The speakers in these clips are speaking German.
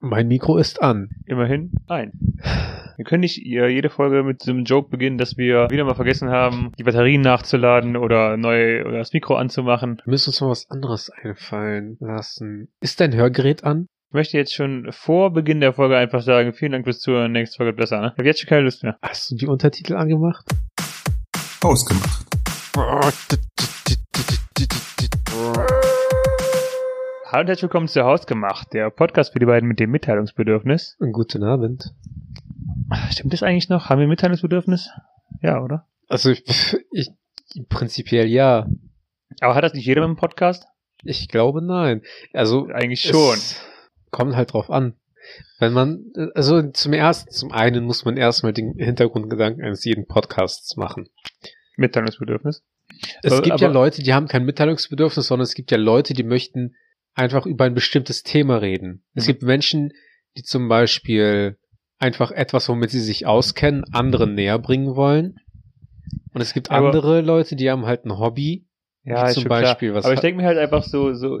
Mein Mikro ist an. Immerhin ein. Wir können nicht jede Folge mit so einem Joke beginnen, dass wir wieder mal vergessen haben, die Batterien nachzuladen oder neu oder das Mikro anzumachen. Wir müssen uns mal was anderes einfallen lassen. Ist dein Hörgerät an? Ich möchte jetzt schon vor Beginn der Folge einfach sagen, vielen Dank fürs Zuhören, nächste Folge besser, ne? Ich habe jetzt schon keine Lust mehr. Hast du die Untertitel angemacht? Ausgemacht. Hallo und herzlich willkommen zu Hausgemacht, der Podcast für die beiden mit dem Mitteilungsbedürfnis. Guten Abend. Stimmt das eigentlich noch? Haben wir Mitteilungsbedürfnis? Ja, oder? Also ich, ich prinzipiell ja. Aber hat das nicht jeder mit dem Podcast? Ich glaube nein. Also eigentlich schon. Kommt halt drauf an. Wenn man, also zum ersten, zum einen muss man erstmal den Hintergrundgedanken eines jeden Podcasts machen. Mitteilungsbedürfnis. Es Aber- gibt ja aber- Leute, die haben kein Mitteilungsbedürfnis, sondern es gibt ja Leute, die möchten einfach über ein bestimmtes Thema reden. Es Mhm. gibt Menschen, die zum Beispiel einfach etwas, womit sie sich auskennen, anderen näher bringen wollen. Und es gibt Aber- andere Leute, die haben halt ein Hobby. Ja, zum Beispiel, klar. was Aber ich denke mir halt einfach so, so,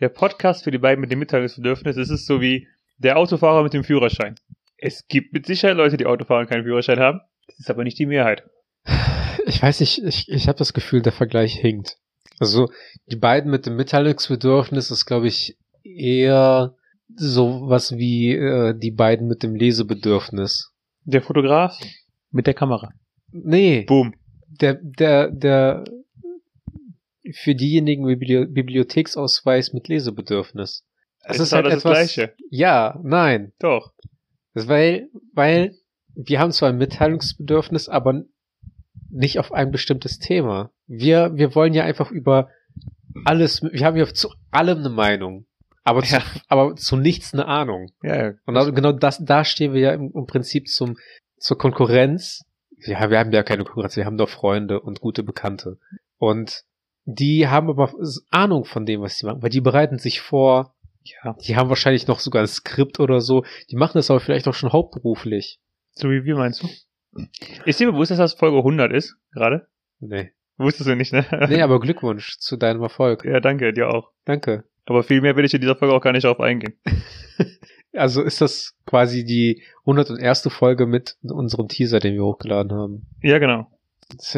der Podcast für die beiden mit dem Mitteilungsbedürfnis, es ist so wie der Autofahrer mit dem Führerschein. Es gibt mit Sicherheit Leute, die Autofahrer keinen Führerschein haben. Das ist aber nicht die Mehrheit. Ich weiß nicht, ich, ich habe das Gefühl, der Vergleich hinkt. Also die beiden mit dem Mitteilungsbedürfnis ist, glaube ich, eher so was wie äh, die beiden mit dem Lesebedürfnis. Der Fotograf mit der Kamera. Nee, Boom. der, der, der für diejenigen Bibli Bibliotheksausweis mit Lesebedürfnis. Es ist alles das Gleiche. Ja, nein. Doch. Das weil, weil wir haben zwar ein Mitteilungsbedürfnis, aber nicht auf ein bestimmtes Thema. Wir, wir wollen ja einfach über alles, wir haben ja zu allem eine Meinung, aber zu, Ja. aber zu nichts eine Ahnung. Ja, ja. Und also genau das, da stehen wir ja im, im Prinzip zum, zur Konkurrenz. Ja, wir haben ja keine Konkurrenz, wir haben doch Freunde und gute Bekannte. Und die haben aber Ahnung von dem, was sie machen, weil die bereiten sich vor, ja. die haben wahrscheinlich noch sogar ein Skript oder so, die machen das aber vielleicht auch schon hauptberuflich. So wie wir meinst du? Ist dir bewusst, dass das Folge 100 ist? Gerade? Nee. Wusstest du nicht, ne? Nee, aber Glückwunsch zu deinem Erfolg. ja, danke, dir auch. Danke. Aber viel mehr will ich in dieser Folge auch gar nicht darauf eingehen. Also ist das quasi die 101. Folge mit unserem Teaser, den wir hochgeladen haben. Ja, genau. Ist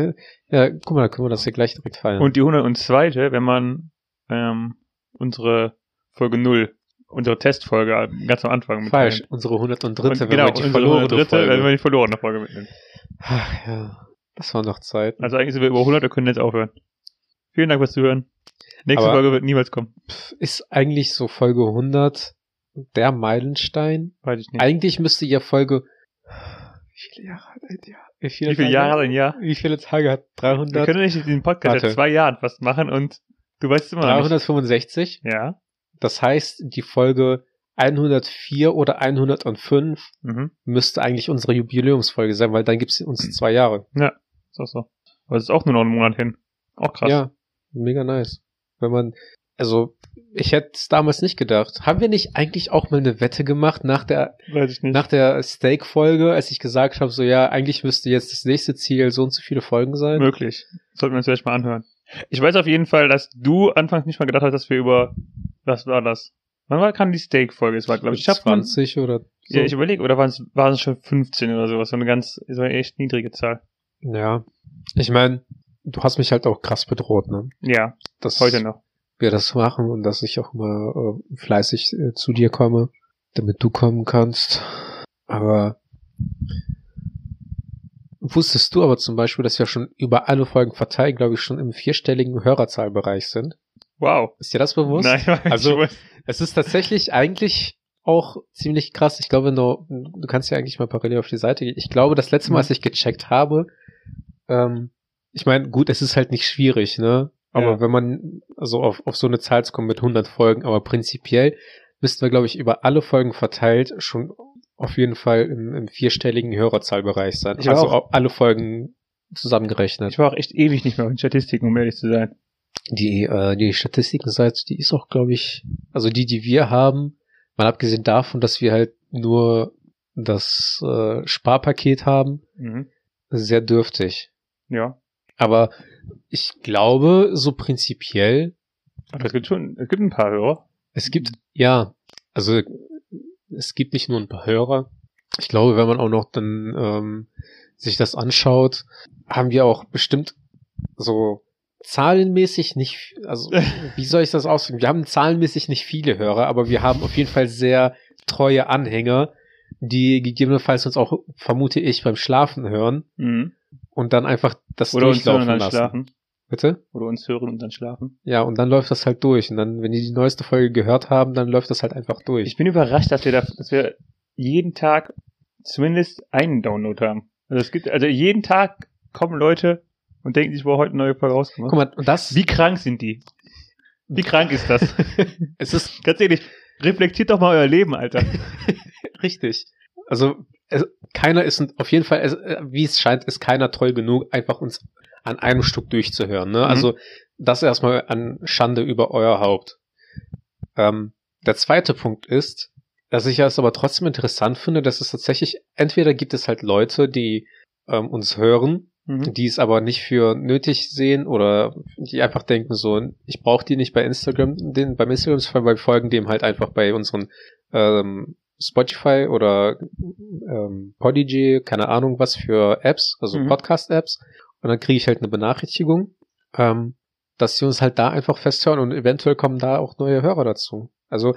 Ja, guck mal, da können wir das hier gleich direkt feiern. Und die 102. wenn man ähm, unsere Folge 0, unsere Testfolge ganz am Anfang mit Falsch, unsere 103. Und wenn genau, man die unsere verlorene dritte, Folge. wenn man die verlorene Folge mitnimmt. Ach, ja, das war noch Zeit. Also eigentlich sind wir über 100 und können jetzt aufhören. Vielen Dank fürs Zuhören. Nächste Aber- Folge wird niemals kommen. Ist eigentlich so Folge 100 der Meilenstein? Weiß ich nicht. Eigentlich müsste ja Folge... Wie viele Jahre hat ein Jahr? Wie viele, Wie viele Tage- Jahre hat ein Jahr? Wie viele Tage hat Wir 300? können nicht diesen Podcast Warte. seit zwei Jahren fast machen und du weißt es immer noch nicht. 365? Ja. Das heißt, die Folge 104 oder 105 Mhm. müsste eigentlich unsere Jubiläumsfolge sein, weil dann gibt's uns zwei Jahre. Ist so. Aber es ist auch nur noch einen Monat hin. Auch krass. Ja, mega nice. Wenn man, also ich hätte es damals nicht gedacht. Haben wir nicht eigentlich auch mal eine Wette gemacht nach der Weiß ich nicht. nach der Steak-Folge, als ich gesagt habe, so ja, eigentlich müsste jetzt das nächste Ziel so und so viele Folgen sein? Möglich. Sollten wir uns vielleicht mal anhören. Ich weiß auf jeden Fall, dass du anfangs nicht mal gedacht hast, dass wir über, was war das? Wann war, kam die Steak-Folge? Es war, glaube ich, ich hab 20 oder so. Ja, ich überlege, oder waren es, waren es schon 15 oder sowas? So eine ganz, so eine echt niedrige Zahl. Ja. Ich meine, du hast mich halt auch krass bedroht, ne? Ja, Dass heute noch. wir das machen und dass ich auch mal äh, fleißig äh, zu dir komme, damit du kommen kannst. Aber wusstest du aber zum Beispiel, dass wir schon über alle Folgen verteilt, glaube ich, schon im vierstelligen Hörerzahlbereich sind? Wow. Ist dir das bewusst? Nein, Also-. Es ist tatsächlich eigentlich auch ziemlich krass. Ich glaube, du, du kannst ja eigentlich mal parallel auf die Seite gehen. Ich glaube, das letzte Mal, Mhm. als ich gecheckt habe, ähm, ich meine, gut, es ist halt nicht schwierig, ne? Aber Ja. wenn man also auf, auf so eine Zahl zu kommen mit 100 Folgen, aber prinzipiell müssten wir, glaube ich, über alle Folgen verteilt schon auf jeden Fall im, im vierstelligen Hörerzahlbereich sein. Ich also auch- au- alle Folgen zusammengerechnet. Ich war auch echt ewig nicht mehr den Statistiken, um ehrlich zu sein. Die, äh, die Statistikenseite, die ist auch, glaube ich, also die, die wir haben, mal abgesehen davon, dass wir halt nur das äh, Sparpaket haben, Mhm. sehr dürftig. Ja. Aber ich glaube, so prinzipiell, Aber es gibt schon, es gibt ein paar Hörer. es gibt, ja, also es gibt nicht nur ein paar Hörer. Ich glaube, wenn man auch noch dann ähm, sich das anschaut, haben wir auch bestimmt so zahlenmäßig nicht, also wie soll ich das ausdrücken? Wir haben zahlenmäßig nicht viele Hörer, aber wir haben auf jeden Fall sehr treue Anhänger, die gegebenenfalls uns auch, vermute ich, beim Schlafen hören Mhm. Und dann einfach das Oder uns hören durchlaufen und dann lassen. schlafen. Bitte? Oder uns hören und dann schlafen. Ja, und dann läuft das halt durch. Und dann, wenn die die neueste Folge gehört haben, dann läuft das halt einfach durch. Ich bin überrascht, dass wir da, dass wir jeden Tag zumindest einen Download haben. Also es gibt, also jeden Tag kommen Leute und denken sich, wo heute eine neue Folge rauskommt. Guck mal, und das, Wie krank sind die? Wie krank ist das? es ist Ganz ehrlich, reflektiert doch mal euer Leben, Alter. richtig. Also, es, keiner ist, auf jeden Fall, äh, wie es scheint, ist keiner treu genug, einfach uns an einem Stück durchzuhören. Ne? Mhm. Also, das erstmal an Schande über euer Haupt. Ähm, der zweite Punkt ist, dass ich es aber trotzdem interessant finde, dass es tatsächlich, entweder gibt es halt Leute, die ähm, uns hören, Mhm. die es aber nicht für nötig sehen oder die einfach denken so, ich brauche die nicht bei Instagram, den, beim Instagram, weil wir folgen dem halt einfach bei unseren ähm, Spotify oder ähm, Podigy, keine Ahnung was für Apps, also Mhm. Podcast-Apps und dann kriege ich halt eine Benachrichtigung, ähm, dass sie uns halt da einfach festhören und eventuell kommen da auch neue Hörer dazu. Also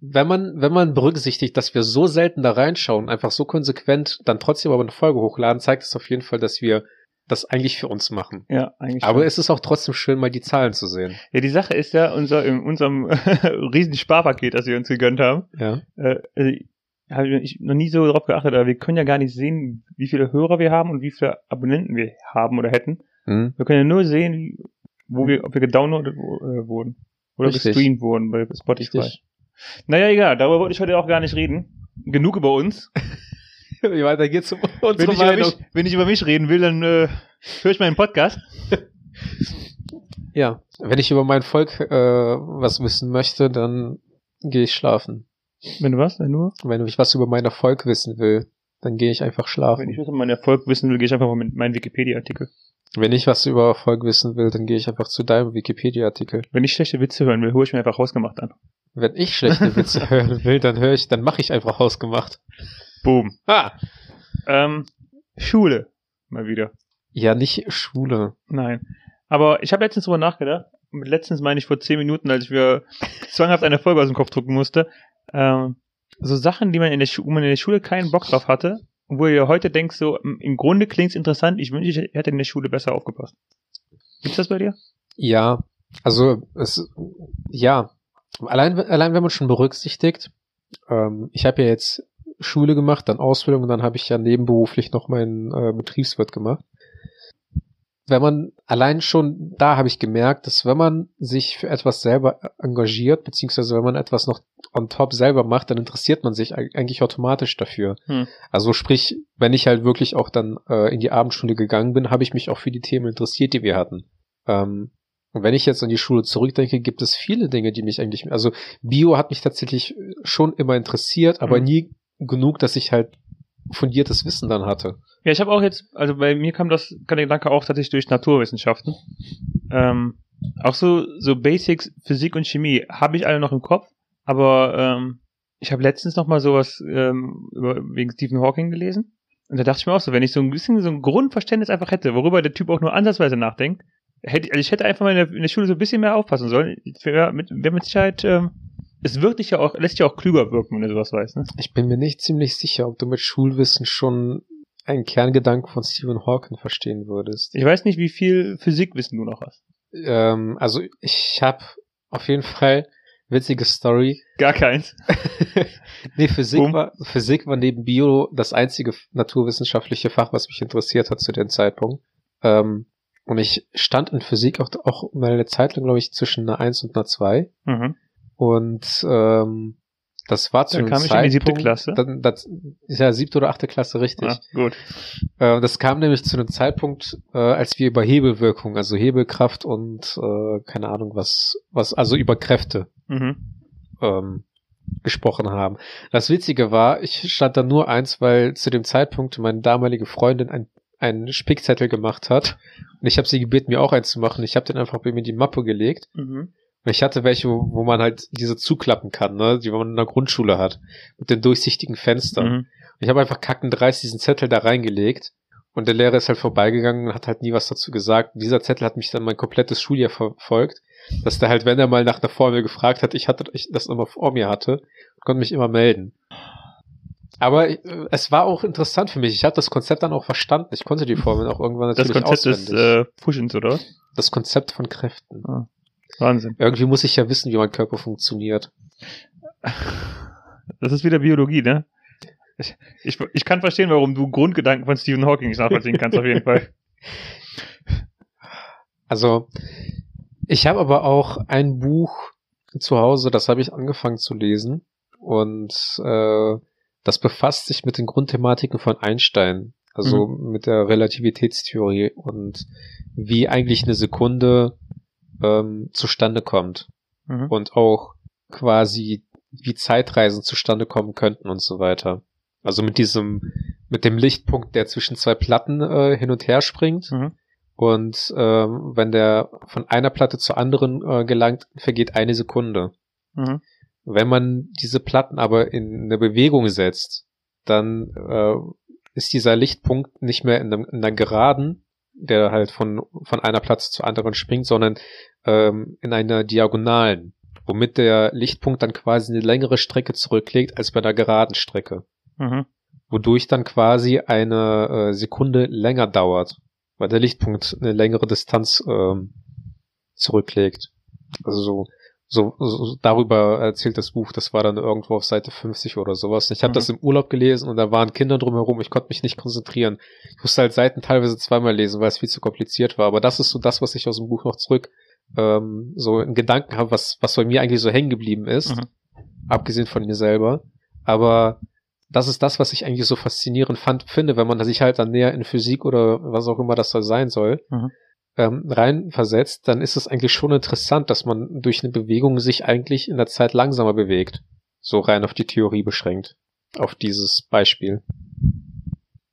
wenn man, wenn man berücksichtigt, dass wir so selten da reinschauen, einfach so konsequent dann trotzdem aber eine Folge hochladen, zeigt es auf jeden Fall, dass wir das eigentlich für uns machen. Ja, eigentlich. Aber schon. es ist auch trotzdem schön, mal die Zahlen zu sehen. ja, die Sache ist ja, unser, in unserem riesen Sparpaket, das wir uns gegönnt haben, Ja. äh, also, habe ich noch nie so darauf geachtet, aber wir können ja gar nicht sehen, wie viele Hörer wir haben und wie viele Abonnenten wir haben oder hätten. Hm. Wir können ja nur sehen, wo wir, ob wir gedownloadet äh, wurden. Oder Richtig. gestreamt wurden bei Spotify. Richtig. Naja, egal, darüber wollte ich heute auch gar nicht reden. Genug über uns. Wie weiter geht's um Wenn unsere ich, über Meinung? mich, wenn ich über mich reden will, dann äh, höre ich meinen Podcast. Ja. Wenn ich über mein Volk äh, was wissen möchte, dann gehe ich schlafen. Wenn du was? Wenn du? Wenn ich was über mein Erfolg wissen will, dann gehe ich einfach schlafen. Wenn ich was über meinen Erfolg wissen will, gehe ich einfach mal mit meinem Wikipedia-Artikel. Wenn ich was über Erfolg wissen will, dann gehe ich einfach zu deinem Wikipedia-Artikel. Wenn ich schlechte Witze hören will, hole ich mir einfach hausgemacht an. Wenn ich schlechte Witze hören will, dann höre ich, dann mache ich einfach hausgemacht. Boom. Ah! Ähm, Schule. Mal wieder. Ja, nicht Schule. Nein. Aber ich habe letztens drüber nachgedacht. Letztens meine ich vor zehn Minuten, als ich mir zwanghaft eine Folge aus dem Kopf drucken musste. Ähm, so Sachen, die man in der, Schu wo man in der Schule keinen Bock drauf hatte. Wo ihr heute denkt, so, im im Grunde klingt's interessant. Ich wünsche, ich hätte in der Schule besser aufgepasst. Gibt's das bei dir? Ja, also es, ja, allein, allein wenn man schon berücksichtigt, ähm, ich habe ja jetzt Schule gemacht, dann Ausbildung und dann habe ich ja nebenberuflich noch meinen äh, Betriebswirt gemacht. Wenn man allein schon, da habe ich gemerkt, dass wenn man sich für etwas selber engagiert, beziehungsweise wenn man etwas noch on top selber macht, dann interessiert man sich eig- eigentlich automatisch dafür. Hm. Also sprich, wenn ich halt wirklich auch dann äh, in die Abendschule gegangen bin, habe ich mich auch für die Themen interessiert, die wir hatten. Ähm, und wenn ich jetzt an die Schule zurückdenke, gibt es viele Dinge, die mich eigentlich, also Bio hat mich tatsächlich schon immer interessiert, aber Mhm. nie genug, dass ich halt fundiertes Wissen dann hatte. Ja, ich habe auch jetzt, also bei mir kam das, kam der Gedanke auch tatsächlich durch Naturwissenschaften. Ähm, auch so, so Basics, Physik und Chemie habe ich alle noch im Kopf, aber ähm, ich habe letztens noch mal sowas ähm, über, wegen Stephen Hawking gelesen. Und da dachte ich mir auch so, wenn ich so ein bisschen so ein Grundverständnis einfach hätte, worüber der Typ auch nur ansatzweise nachdenkt, hätte, also ich hätte einfach mal in der, in der Schule so ein bisschen mehr aufpassen sollen. Wäre mit, wär mit Sicherheit, ähm, es wird dich ja auch, lässt dich auch klüger wirken, wenn du sowas weißt, ne? Ich bin mir nicht ziemlich sicher, ob du mit Schulwissen schon einen Kerngedanken von Stephen Hawking verstehen würdest. Ich weiß nicht, wie viel Physikwissen du noch hast. Ähm, also ich habe auf jeden Fall witzige Story. Gar keins. nee, Physik Boom. war, Physik war neben Bio das einzige naturwissenschaftliche Fach, was mich interessiert hat zu dem Zeitpunkt. Ähm, und ich stand in Physik auch, auch mal eine Zeit lang, glaube ich, zwischen einer 1 und einer 2. Mhm. Und ähm, das war zu einem kam ich in die siebte Zeitpunkt, Klasse. Dann, das ist ja siebte oder achte Klasse, richtig. Ah, gut. Äh, das kam nämlich zu einem Zeitpunkt, äh, als wir über Hebelwirkung, also Hebelkraft und äh, keine Ahnung was, was, also über Kräfte Mhm. ähm, gesprochen haben. Das Witzige war, ich stand da nur eins, weil zu dem Zeitpunkt meine damalige Freundin ein, einen Spickzettel gemacht hat und ich habe sie gebeten, mir auch eins zu machen. Ich habe den einfach bei mir in die Mappe gelegt Mhm. Ich hatte welche, wo man halt diese zuklappen kann, ne, die man in der Grundschule hat, mit den durchsichtigen Fenstern. Mhm. Ich habe einfach kackendreist diesen Zettel da reingelegt und der Lehrer ist halt vorbeigegangen und hat halt nie was dazu gesagt. Und dieser Zettel hat mich dann mein komplettes Schuljahr verfolgt, dass der halt, wenn er mal nach einer Formel gefragt hat, ich hatte ich das immer vor mir hatte, konnte mich immer melden. Aber äh, es war auch interessant für mich. Ich habe das Konzept dann auch verstanden. Ich konnte die Formel auch irgendwann Das natürlich Konzept des auswendig. äh, Pushens, oder? das Konzept von Kräften. Wahnsinn. Irgendwie muss ich ja wissen, wie mein Körper funktioniert. Das ist wieder Biologie, ne? Ich, ich, ich kann verstehen, warum du Grundgedanken von Stephen Hawking nicht nachvollziehen kannst, auf jeden Fall. Also, ich habe aber auch ein Buch zu Hause, das habe ich angefangen zu lesen. Und äh, das befasst sich mit den Grundthematiken von Einstein. Also mit der Relativitätstheorie und wie eigentlich eine Sekunde ähm, zustande kommt. Mhm. und auch quasi wie Zeitreisen zustande kommen könnten und so weiter. Also mit diesem, mit dem Lichtpunkt, der zwischen zwei Platten äh, hin und her springt Mhm. und ähm, wenn der von einer Platte zur anderen äh, gelangt, vergeht eine Sekunde. Mhm. Wenn man diese Platten aber in eine Bewegung setzt, dann äh, ist dieser Lichtpunkt nicht mehr in, einem, in einer Geraden, der halt von, von einer Platte zur anderen springt, sondern ähm, in einer Diagonalen, womit der Lichtpunkt dann quasi eine längere Strecke zurücklegt als bei der geraden Strecke, Mhm. wodurch dann quasi eine äh, Sekunde länger dauert, weil der Lichtpunkt eine längere Distanz ähm, zurücklegt. Also so, so, so darüber erzählt das Buch, das war dann irgendwo auf Seite 50 oder sowas. Ich habe Mhm. das im Urlaub gelesen und da waren Kinder drumherum, ich konnte mich nicht konzentrieren. Ich musste halt Seiten teilweise zweimal lesen, weil es viel zu kompliziert war. Aber das ist so das, was ich aus dem Buch noch zurück ähm, so in Gedanken habe, was, was bei mir eigentlich so hängen geblieben ist, Mhm. abgesehen von mir selber. Aber das ist das, was ich eigentlich so faszinierend fand, finde, wenn man sich halt dann näher in Physik oder was auch immer das da sein soll, Mhm. Ähm, reinversetzt, dann ist es eigentlich schon interessant, dass man durch eine Bewegung sich eigentlich in der Zeit langsamer bewegt. So rein auf die Theorie beschränkt. Auf dieses Beispiel.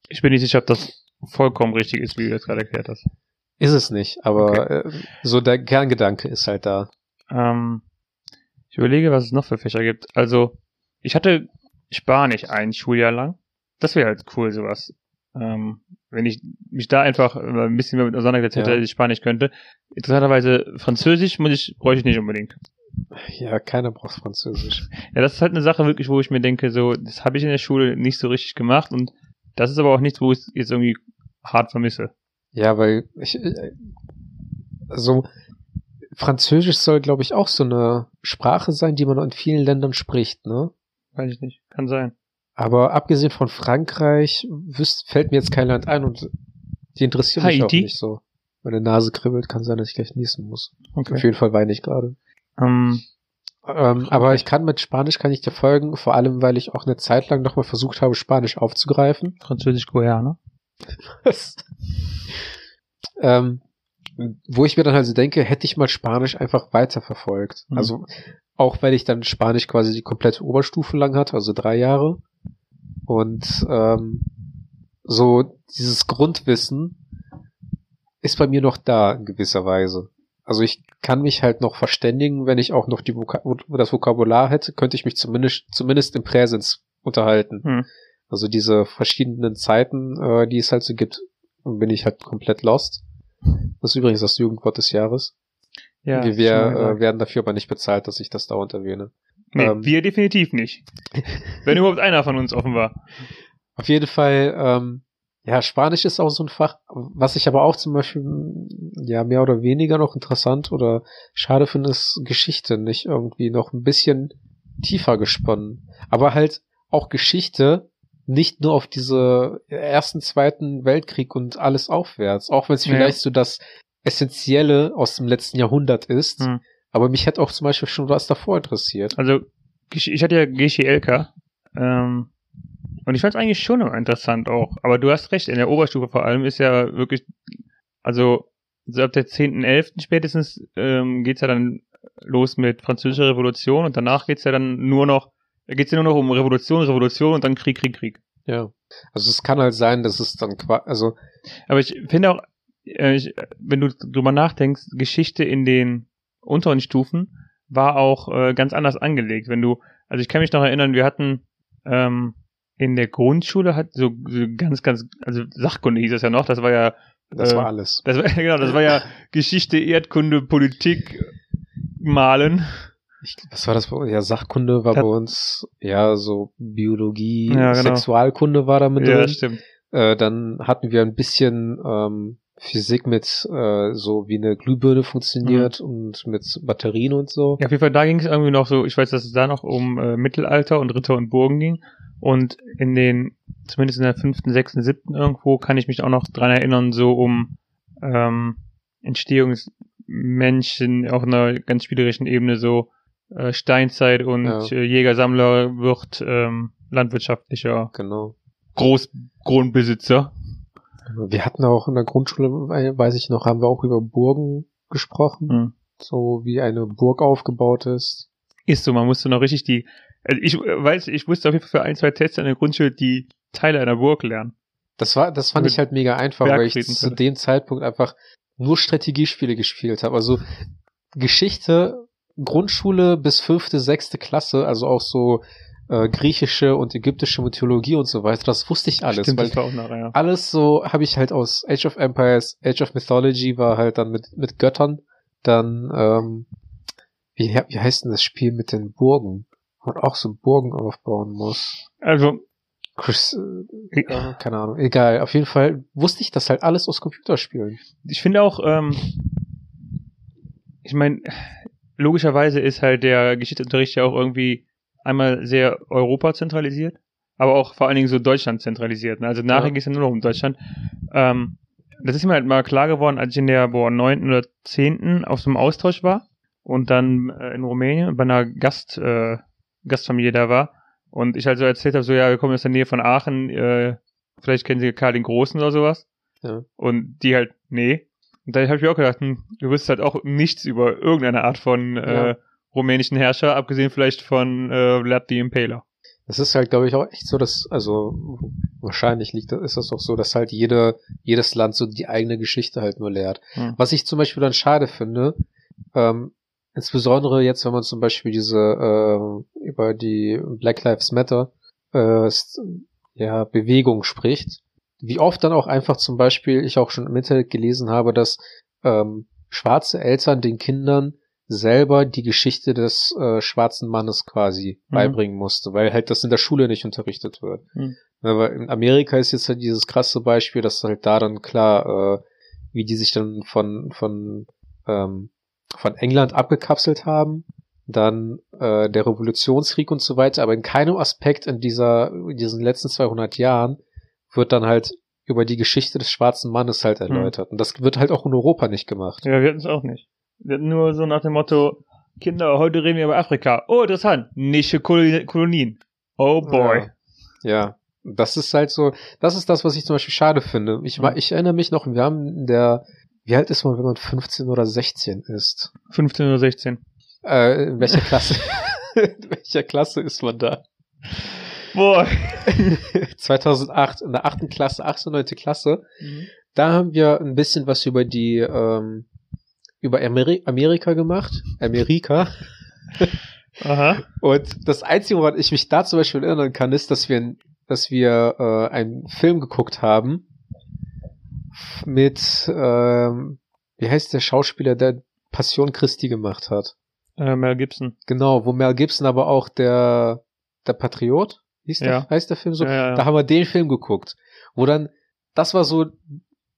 Ich bin nicht sicher, ob das vollkommen richtig ist, wie du das gerade erklärt hast. Ist es nicht, aber äh, so der Kerngedanke ist halt da. Ähm, ich überlege, was es noch für Fächer gibt. Also, ich hatte Spanisch ein Schuljahr lang. Das wäre halt cool, sowas. Ähm, wenn ich mich da einfach äh, ein bisschen mehr mit auseinandergesetzt hätte, Ja. ich Spanisch könnte. Interessanterweise, Französisch muss ich, bräuchte ich nicht unbedingt. Ja, keiner braucht Französisch. Ja, das ist halt eine Sache wirklich, wo ich mir denke, so, das habe ich in der Schule nicht so richtig gemacht und das ist aber auch nichts, wo ich es jetzt irgendwie hart vermisse. Ja, weil ich, äh, also Französisch soll, glaube ich, auch so eine Sprache sein, die man in vielen Ländern spricht, ne? Weiß ich nicht. Kann sein. Aber abgesehen von Frankreich wüsst, fällt mir jetzt kein Land ein und die interessieren mich auch nicht so. Meine Nase kribbelt, kann sein, dass ich gleich niesen muss. Auf Okay. jeden Fall weine ich gerade. Ähm, Ähm, aber ich kann mit Spanisch kann ich dir folgen, vor allem weil ich auch eine Zeit lang nochmal versucht habe, Spanisch aufzugreifen. Französisch Koreaner. ähm, wo ich mir dann halt so denke, hätte ich mal Spanisch einfach weiterverfolgt. Mhm. Also auch weil ich dann Spanisch quasi die komplette Oberstufe lang hatte, also drei Jahre. Und ähm, so dieses Grundwissen ist bei mir noch da in gewisser Weise. Also ich kann mich halt noch verständigen, wenn ich auch noch die Voka das Vokabular hätte, könnte ich mich zumindest zumindest im Präsens unterhalten. Hm. Also diese verschiedenen Zeiten, äh, die es halt so gibt, bin ich halt komplett lost. Das ist übrigens das Jugendwort des Jahres. Ja. wir äh, werden dafür aber nicht bezahlt, dass ich das dauernd erwähne. Nee, ähm, wir definitiv nicht. Wenn überhaupt einer von uns offen war. Auf jeden Fall, ähm, ja, Spanisch ist auch so ein Fach, was ich aber auch zum Beispiel, ja, mehr oder weniger noch interessant oder schade finde, ist Geschichte nicht irgendwie noch ein bisschen tiefer gesponnen. Aber halt auch Geschichte nicht nur auf diese ersten, zweiten Weltkrieg und alles aufwärts, auch wenn es Ja. vielleicht so das Essentielle aus dem letzten Jahrhundert ist. Hm. Aber mich hätte auch zum Beispiel schon was davor interessiert. Also, ich hatte ja GCLK. Ähm, und ich fand es eigentlich schon immer interessant auch. Aber du hast recht, in der Oberstufe vor allem ist ja wirklich, also so ab der 10.11. spätestens ähm, geht's ja dann los mit französischer Revolution und danach geht's ja dann nur noch, geht's ja nur noch um Revolution, Revolution und dann Krieg, Krieg, Krieg. Ja. Also es kann halt sein, dass es dann also Aber ich finde auch, äh, ich, wenn du drüber nachdenkst, Geschichte in den unteren Stufen war auch äh, ganz anders angelegt. Wenn du, also ich kann mich noch erinnern, wir hatten ähm, in der Grundschule hat so, so ganz, ganz, also Sachkunde hieß das ja noch, das war ja Das äh, war alles. Das war, genau, das war ja Geschichte, Erdkunde, Politik, Malen. Ich, was war das bei uns? Ja, Sachkunde war Das- bei uns, ja, so Biologie, Ja, genau. Sexualkunde war da mit Ja, drin. stimmt. Äh, dann hatten wir ein bisschen ähm, Physik mit äh, so wie eine Glühbirne funktioniert Mhm. und mit Batterien und so. Ja, auf jeden Fall, da ging es irgendwie noch so, ich weiß, dass es da noch um äh, Mittelalter und Ritter und Burgen ging. Und in den, zumindest in der fünften, sechsten, siebten irgendwo, kann ich mich auch noch dran erinnern, so um ähm, Entstehungsmenschen auf einer ganz spielerischen Ebene, so äh, Steinzeit und Ja. äh, Jäger-Sammler wird ähm, landwirtschaftlicher Genau. Großgrundbesitzer. Wir hatten auch in der Grundschule, we- weiß ich noch, haben wir auch über Burgen gesprochen, Mhm. so wie eine Burg aufgebaut ist. Ist so, man musste noch richtig die, also ich äh, weiß, ich musste auf jeden Fall für ein, zwei Tests in der Grundschule die Teile einer Burg lernen. Das war, das fand ich halt mega einfach, weil ich zu dem Zeitpunkt einfach nur Strategiespiele gespielt habe. Also Geschichte, Grundschule bis fünfte, sechste Klasse, also auch so äh, griechische und ägyptische Mythologie und so weiter, das wusste ich alles. Stimmt, weil das war auch nachher, ja. alles so habe ich halt aus Age of Empires, Age of Mythology war halt dann mit, mit Göttern, dann, ähm, wie, wie heißt denn das Spiel mit den Burgen? Wo man auch so Burgen aufbauen muss. Also, Chris, äh, ja, keine Ahnung, egal. Auf jeden Fall wusste ich das halt alles aus Computerspielen. ich finde auch, ähm, ich meine, logischerweise ist halt der Geschichtsunterricht ja auch irgendwie einmal sehr Europa zentralisiert, aber auch vor allen Dingen so Deutschland zentralisiert. Ne? Also nachher Ja. ging es ja nur noch um Deutschland. Ähm, das ist mir halt mal klar geworden, als ich in der boah, 9. oder 10. auf so einem Austausch war und dann äh, in Rumänien bei einer Gast, äh, Gastfamilie da war und ich halt so erzählt habe, so ja, wir kommen aus der Nähe von Aachen, äh, vielleicht kennen Sie Karl den Großen oder sowas. Ja. Und die halt, nee. Und da habe ich mir auch gedacht, hm, du wirst halt auch nichts über irgendeine Art von äh, Ja. Rumänischen Herrscher, abgesehen vielleicht von äh, Vlad the Impaler. Das ist halt, glaube ich, auch echt so, dass, also wahrscheinlich liegt, ist das auch so, dass halt jede, jedes Land so die eigene Geschichte halt nur lehrt. Hm. Was ich zum Beispiel dann schade finde, ähm, insbesondere jetzt, wenn man zum Beispiel diese äh, über die Black Lives Matter äh, ja, Bewegung spricht, wie oft dann auch einfach zum Beispiel ich auch schon im Internet gelesen habe, dass ähm, schwarze Eltern den Kindern selber die Geschichte des äh, schwarzen Mannes quasi Mhm. beibringen musste, weil halt das in der Schule nicht unterrichtet wird. Mhm. Weil in Amerika ist jetzt halt dieses krasse Beispiel, dass halt da dann klar, äh, wie die sich dann von von ähm, von England abgekapselt haben, dann äh, der Revolutionskrieg und so weiter, aber in keinem Aspekt in dieser in diesen letzten 200 Jahren wird dann halt über die Geschichte des schwarzen Mannes halt erläutert. Und das wird halt auch in Europa nicht gemacht. Ja, wir hatten es auch nicht. Nur so nach dem Motto, Kinder, heute reden wir über Afrika. Oh, interessant. Nische Kolonien. Kolonien. Oh boy. Ja. ja. Das ist halt so, das ist das, was ich zum Beispiel schade finde. Ich, Mhm. ich erinnere mich noch, wir haben in der, wie alt ist man, wenn man 15 oder 16 ist? 15 oder 16. Äh, in welcher Klasse? in welcher Klasse ist man da? Boah. 2008, in der achten Klasse, achte, neunte Klasse. Da haben wir ein bisschen was über die, ähm, über Ameri Amerika gemacht. Amerika. Aha. Und das Einzige, woran ich mich da zum Beispiel erinnern kann, ist, dass wir, dass wir äh, einen Film geguckt haben mit, ähm, wie heißt der Schauspieler, der Passion Christi gemacht hat? Äh, Mel Gibson. Genau, wo Mel Gibson aber auch der, der Patriot, hieß der, Ja. heißt der Film so? Ja, ja, ja. Da haben wir den Film geguckt, wo dann, das war so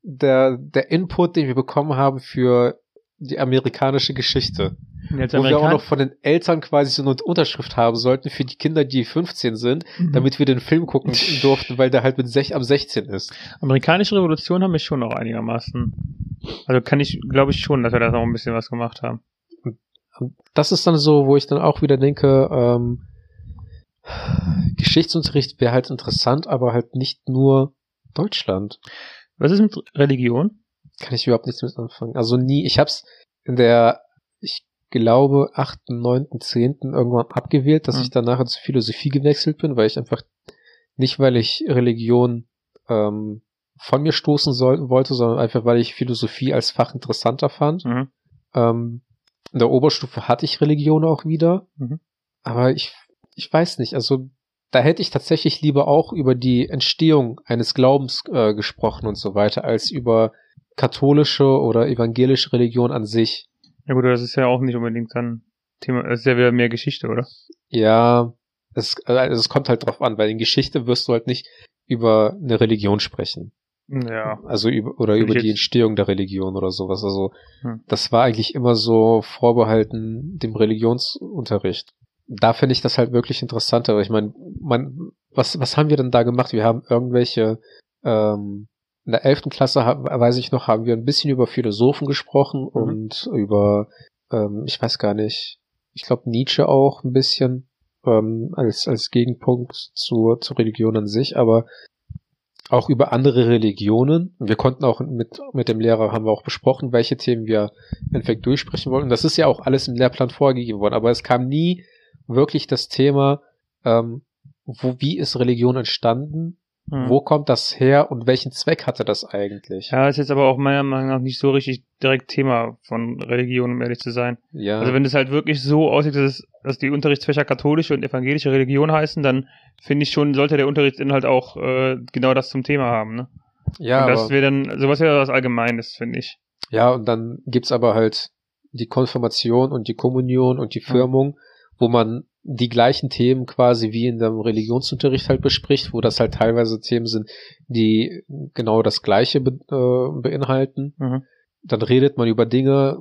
der, der Input, den wir bekommen haben für die amerikanische Geschichte. Wo wir auch noch von den Eltern quasi so eine Unterschrift haben sollten für die Kinder, die 15 sind, Mhm. damit wir den Film gucken durften, weil der halt mit sech, am 16 ist. Amerikanische Revolution haben wir schon noch einigermaßen. Also kann ich, glaube ich schon, dass wir da noch ein bisschen was gemacht haben. Das ist dann so, wo ich dann auch wieder denke, ähm, Geschichtsunterricht wäre halt interessant, aber halt nicht nur Deutschland. Was ist mit Religion? Kann ich überhaupt nichts mit anfangen. Also nie, ich hab's in der, ich glaube, 8., 9., 10. irgendwann abgewählt, dass Hm. ich danach zur Philosophie gewechselt bin, weil ich einfach nicht, weil ich Religion ähm, von mir stoßen soll, wollte, sondern einfach, weil ich Philosophie als Fach interessanter fand. Mhm. Ähm, in der Oberstufe hatte ich Religion auch wieder. Mhm. Aber ich, ich weiß nicht, also da hätte ich tatsächlich lieber auch über die Entstehung eines Glaubens äh, gesprochen und so weiter, als über katholische oder evangelische Religion an sich. Ja gut, das ist ja auch nicht unbedingt dann Thema, das ist ja wieder mehr Geschichte, oder? Ja, es, also es kommt halt drauf an, weil in Geschichte wirst du halt nicht über eine Religion sprechen. Ja. Also über, oder über die Entstehung der Religion oder sowas. Also Hm. das war eigentlich immer so vorbehalten dem Religionsunterricht. Da finde ich das halt wirklich interessanter. Ich meine, man, was, was haben wir denn da gemacht? Wir haben irgendwelche, ähm, in der elften Klasse, weiß ich noch, haben wir ein bisschen über Philosophen gesprochen Mhm. und über, ähm, ich weiß gar nicht, ich glaube Nietzsche auch ein bisschen ähm, als, als Gegenpunkt zur, zur Religion an sich, aber auch über andere Religionen. Wir konnten auch mit, mit dem Lehrer haben wir auch besprochen, welche Themen wir im Endeffekt durchsprechen wollten. Das ist ja auch alles im Lehrplan vorgegeben worden, aber es kam nie wirklich das Thema, ähm, wo, wie ist Religion entstanden? Hm. Wo kommt das her und welchen Zweck hatte das eigentlich? Ja, ist jetzt aber auch meiner Meinung nach nicht so richtig direkt Thema von Religion, um ehrlich zu sein. Ja, Also wenn es halt wirklich so aussieht, dass, es, dass die Unterrichtsfächer katholische und evangelische Religion heißen, dann finde ich schon, sollte der Unterrichtsinhalt auch äh, genau das zum Thema haben. Ne? ja, und das wäre dann, sowas wäre was Allgemeines, finde ich. ja, und dann gibt's aber halt die Konfirmation und die Kommunion und die Firmung, wo man die gleichen Themen quasi wie in dem Religionsunterricht halt bespricht, wo das halt teilweise Themen sind, die genau das Gleiche be äh, beinhalten. Mhm. Dann redet man über Dinge,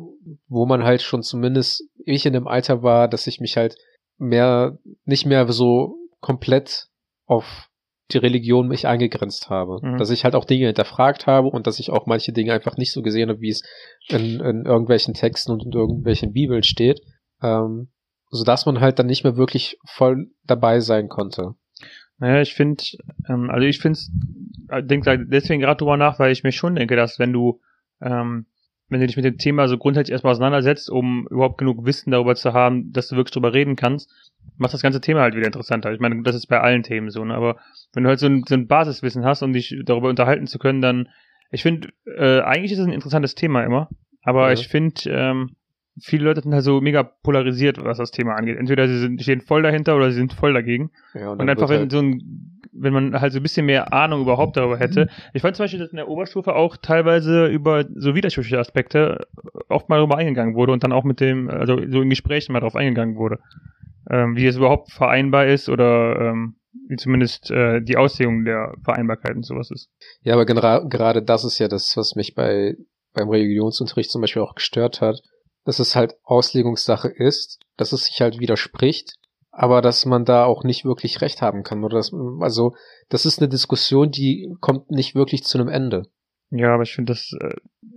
wo man halt schon zumindest ich in dem Alter war, dass ich mich halt mehr, nicht mehr so komplett auf die Religion mich eingegrenzt habe. Mhm. Dass ich halt auch Dinge hinterfragt habe und dass ich auch manche Dinge einfach nicht so gesehen habe, wie es in, in irgendwelchen Texten und in irgendwelchen Bibeln steht. Ähm, sodass man halt dann nicht mehr wirklich voll dabei sein konnte. Naja, ich finde, ähm, also ich finde, denke da deswegen gerade drüber nach, weil ich mir schon denke, dass wenn du, ähm, wenn du dich mit dem Thema so grundsätzlich erstmal auseinandersetzt, um überhaupt genug Wissen darüber zu haben, dass du wirklich drüber reden kannst, macht das ganze Thema halt wieder interessanter. Ich meine, das ist bei allen Themen so, ne? aber wenn du halt so ein, so ein Basiswissen hast, um dich darüber unterhalten zu können, dann, ich finde, äh, eigentlich ist es ein interessantes Thema immer, aber Ja. ich finde, ähm, viele Leute sind halt so mega polarisiert, was das Thema angeht. Entweder sie sind, stehen voll dahinter oder sie sind voll dagegen. Ja, Und dann einfach, wenn halt, so ein, wenn man halt so ein bisschen mehr Ahnung überhaupt darüber hätte. Ich fand zum Beispiel, dass in der Oberstufe auch teilweise über so widersprüchliche Aspekte oft mal darüber eingegangen wurde und dann auch mit dem, also so in Gesprächen mal darauf eingegangen wurde. Ähm, wie es überhaupt vereinbar ist oder ähm, wie zumindest äh, die Auslegung der Vereinbarkeit und sowas ist. ja, aber gerade das ist ja das, was mich bei beim Religionsunterricht zum Beispiel auch gestört hat, dass es halt Auslegungssache ist, dass es sich halt widerspricht, aber dass man da auch nicht wirklich recht haben kann oder dass, also das ist eine Diskussion, die kommt nicht wirklich zu einem Ende. Ja, aber ich finde das, äh,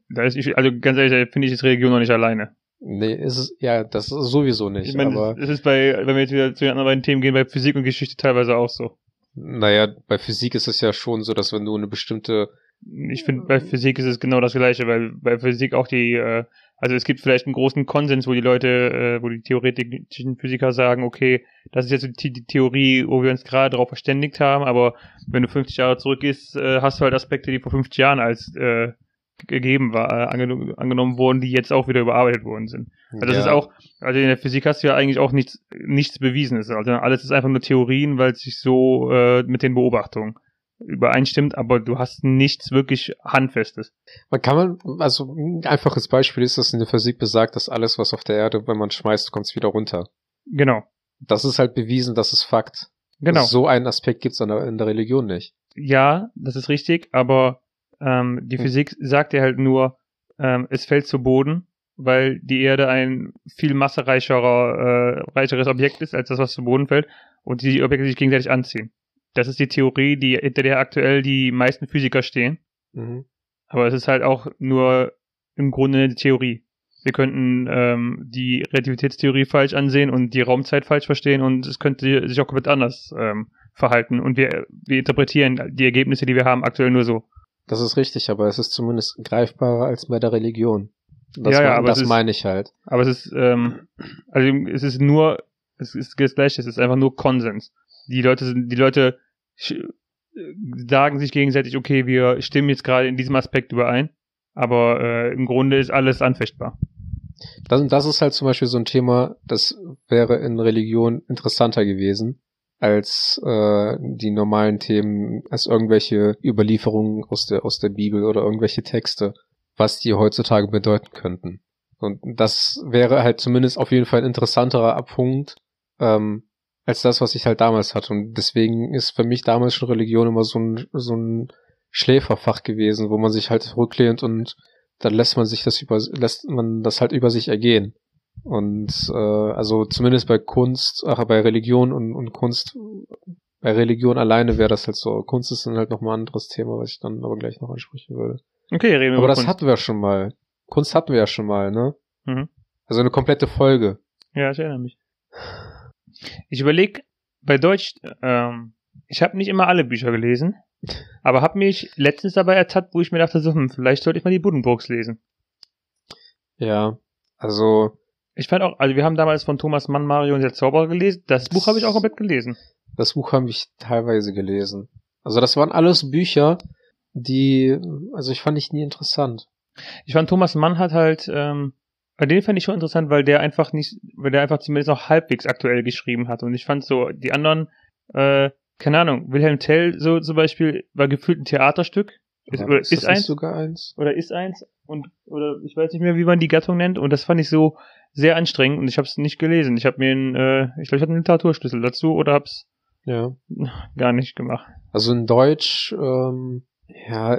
da ist, ich, also ganz ehrlich, finde ich das Religion noch nicht alleine. Nee, ist es ja, das ist sowieso nicht, Ich meine, aber es ist bei, wenn wir jetzt wieder zu den anderen beiden Themen gehen, bei Physik und Geschichte teilweise auch so. naja, bei Physik ist es ja schon so, dass wenn du eine bestimmte Ich finde, bei Physik ist es genau das Gleiche, weil bei Physik auch die, äh, also es gibt vielleicht einen großen Konsens, wo die Leute, äh, wo die theoretischen Physiker sagen, okay, das ist jetzt die, die Theorie, wo wir uns gerade darauf verständigt haben, aber wenn du 50 Jahre zurückgehst, äh, hast du halt Aspekte, die vor 50 Jahren als äh, gegeben war, äh, angenommen, angenommen wurden, die jetzt auch wieder überarbeitet worden sind. Also das ja, ist auch, also in der Physik hast du ja eigentlich auch nichts, nichts Bewiesenes. Also alles ist einfach nur Theorien, weil es sich so äh, mit den Beobachtungen übereinstimmt, aber du hast nichts wirklich Handfestes. Man kann man, also ein einfaches Beispiel ist, dass in der Physik besagt, dass alles, was auf der Erde, wenn man schmeißt, kommt es wieder runter. Genau. Das ist halt bewiesen, das ist Fakt. Genau. So einen Aspekt gibt's in der, in der Religion nicht. Ja, das ist richtig, aber ähm, die Hm. Physik sagt dir halt nur, ähm, es fällt zu Boden, weil die Erde ein viel massereicherer, äh, reicheres Objekt ist, als das, was zu Boden fällt, und die Objekte sich gegenseitig anziehen. Das ist die Theorie, die hinter der aktuell die meisten Physiker stehen. Mhm. Aber es ist halt auch nur im Grunde eine Theorie. Wir könnten ähm, die Relativitätstheorie falsch ansehen und die Raumzeit falsch verstehen und es könnte sich auch komplett anders ähm, verhalten. Und wir, wir interpretieren die Ergebnisse, die wir haben, aktuell nur so. Das ist richtig, aber es ist zumindest greifbarer als bei der Religion. Das, Ja, ja, aber das ist- meine ich halt. Aber es ist, ähm, also es ist nur, es ist das Gleiche, es ist einfach nur Konsens. Die Leute sind, die Leute sagen sich gegenseitig, okay, wir stimmen jetzt gerade in diesem Aspekt überein, aber äh, im Grunde ist alles anfechtbar. Das, das ist halt zum Beispiel so ein Thema, das wäre in Religion interessanter gewesen als äh, die normalen Themen, als irgendwelche Überlieferungen aus der aus der Bibel oder irgendwelche Texte, was die heutzutage bedeuten könnten. Und das wäre halt zumindest auf jeden Fall ein interessanterer Punkt ähm, als das, was ich halt damals hatte. Und deswegen ist für mich damals schon Religion immer so ein so ein Schläferfach gewesen, wo man sich halt rücklehnt und dann lässt man sich das über lässt man das halt über sich ergehen. Und äh, also zumindest bei Kunst, ach, bei Religion und, und Kunst, bei Religion alleine wäre das halt so. Kunst ist dann halt nochmal ein anderes Thema, was ich dann aber gleich noch ansprechen würde. Okay, reden wir Aber über das Kunst. hatten wir schon mal. Kunst hatten wir ja schon mal, ne? Mhm. Also eine komplette Folge. Ja, ich erinnere mich. Ich überlege bei Deutsch, ähm, ich habe nicht immer alle Bücher gelesen, aber habe mich letztens dabei ertappt, wo ich mir dachte, so, hm, vielleicht sollte ich mal die Buddenbrooks lesen. Ja. Also, Ich fand auch, also wir haben damals von Thomas Mann Mario und der Zauberer gelesen. Das Buch habe ich auch komplett gelesen. das Buch habe ich teilweise gelesen. Also das waren alles Bücher, die, also ich fand ich nie interessant. Ich fand Thomas Mann hat halt, ähm, den fand ich schon interessant, weil der einfach nicht, weil der einfach zumindest noch halbwegs aktuell geschrieben hat. Und ich fand so, die anderen, äh, keine Ahnung, Wilhelm Tell so zum Beispiel war gefühlt ein Theaterstück. Ist, Aber oder ist, nicht eins. sogar eins? oder ist eins und oder ich weiß nicht mehr, wie man die Gattung nennt und das fand ich so sehr anstrengend und ich habe es nicht gelesen. Ich habe mir einen, äh, ich glaube, ich hatte einen Literaturschlüssel dazu oder hab's Ja. gar nicht gemacht. Also in Deutsch, ähm, ja,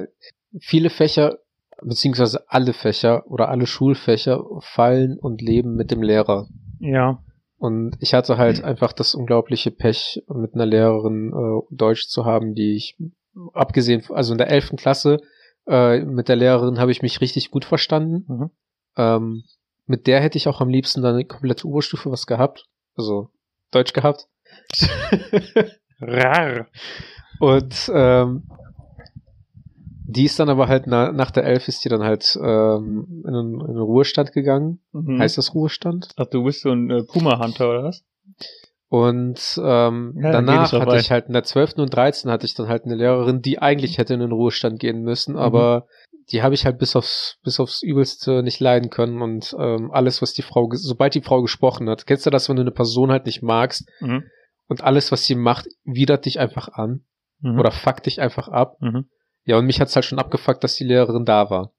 viele Fächer, beziehungsweise alle Fächer oder alle Schulfächer fallen und leben mit dem Lehrer. Ja, Und ich hatte halt einfach das unglaubliche Pech, mit einer Lehrerin äh, Deutsch zu haben, die ich, abgesehen, also in der elften Klasse, äh, mit der Lehrerin habe ich mich richtig gut verstanden. Mhm. Ähm, mit der hätte ich auch am liebsten dann eine komplette Oberstufe was gehabt. Also Deutsch gehabt. rar. Und ähm, die ist dann aber halt na, nach der Elf ist die dann halt ähm, in, den, in den Ruhestand gegangen. Mhm. Heißt das Ruhestand? Ach, du bist so ein äh, Puma-Hunter oder was? Und ähm, Ja, danach hatte ich halt in der 12. und 13. hatte ich dann halt eine Lehrerin, die eigentlich hätte in den Ruhestand gehen müssen, Mhm. aber die habe ich halt bis aufs bis aufs Übelste nicht leiden können und ähm, alles, was die Frau, sobald die Frau gesprochen hat, kennst du das, wenn du eine Person halt nicht magst Mhm. und alles, was sie macht, widert dich einfach an Mhm. oder fuckt dich einfach ab. Mhm. Ja, und mich hat's halt schon abgefuckt, dass die Lehrerin da war.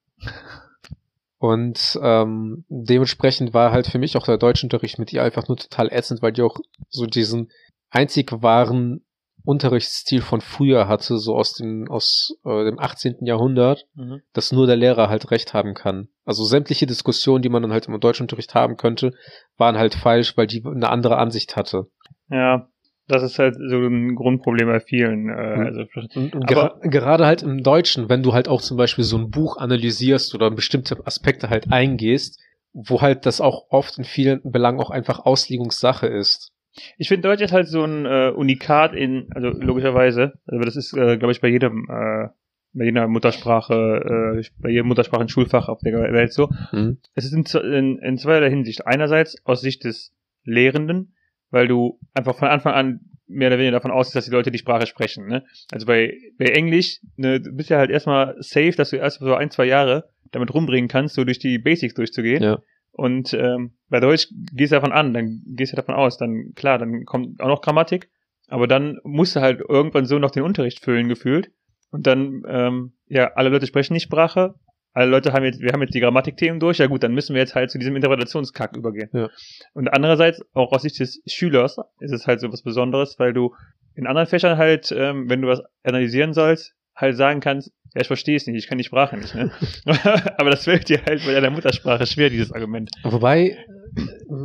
Und ähm, dementsprechend war halt für mich auch der Deutschunterricht mit ihr einfach nur total ätzend, weil die auch so diesen einzig wahren Unterrichtsstil von früher hatte, so aus dem, aus äh, dem 18. Jahrhundert, Mhm. dass nur der Lehrer halt recht haben kann. Also sämtliche Diskussionen, die man dann halt im Deutschunterricht haben könnte, waren halt falsch, weil die eine andere Ansicht hatte. Ja, das ist halt so ein Grundproblem bei vielen. Äh, Mhm. also, Und, und Aber- gera gerade halt im Deutschen, wenn du halt auch zum Beispiel so ein Buch analysierst oder bestimmte Aspekte halt eingehst, wo halt das auch oft in vielen Belangen auch einfach Auslegungssache ist. Ich finde Deutsch ist halt so ein äh, Unikat in, also logischerweise, aber das ist, äh, glaube ich, bei jedem, äh, bei jeder Muttersprache, äh, bei jedem Muttersprachen Schulfach auf der Welt so. Hm? Es ist in, in, in zweierlei Hinsicht. Einerseits aus Sicht des Lehrenden, weil du einfach von Anfang an mehr oder weniger davon ausgehst, dass die Leute die Sprache sprechen. Ne? Also bei, bei Englisch, ne, du bist ja halt erstmal safe, dass du erst so ein, zwei Jahre damit rumbringen kannst, so durch die Basics durchzugehen. Ja. Und ähm, bei Deutsch gehst du davon an, dann gehst du davon aus, dann klar, dann kommt auch noch Grammatik, aber dann musst du halt irgendwann so noch den Unterricht füllen gefühlt. Und dann, ähm, ja, alle Leute sprechen die Sprache, alle Leute haben jetzt, wir haben jetzt die Grammatikthemen durch, ja gut, dann müssen wir jetzt halt zu diesem Interpretationskack übergehen. Ja. Und andererseits, auch aus Sicht des Schülers, ist es halt so was Besonderes, weil du in anderen Fächern halt, ähm, wenn du was analysieren sollst, halt sagen kannst, ja, ich verstehe es nicht, ich kann die Sprache nicht, ne? Aber das fällt dir halt bei deiner Muttersprache schwer, dieses Argument. Wobei,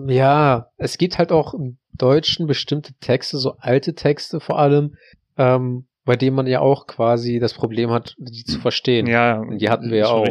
ja, es gibt halt auch im Deutschen bestimmte Texte, so alte Texte vor allem, ähm, bei denen man ja auch quasi das Problem hat, die zu verstehen. Ja, Die hatten wir ja auch.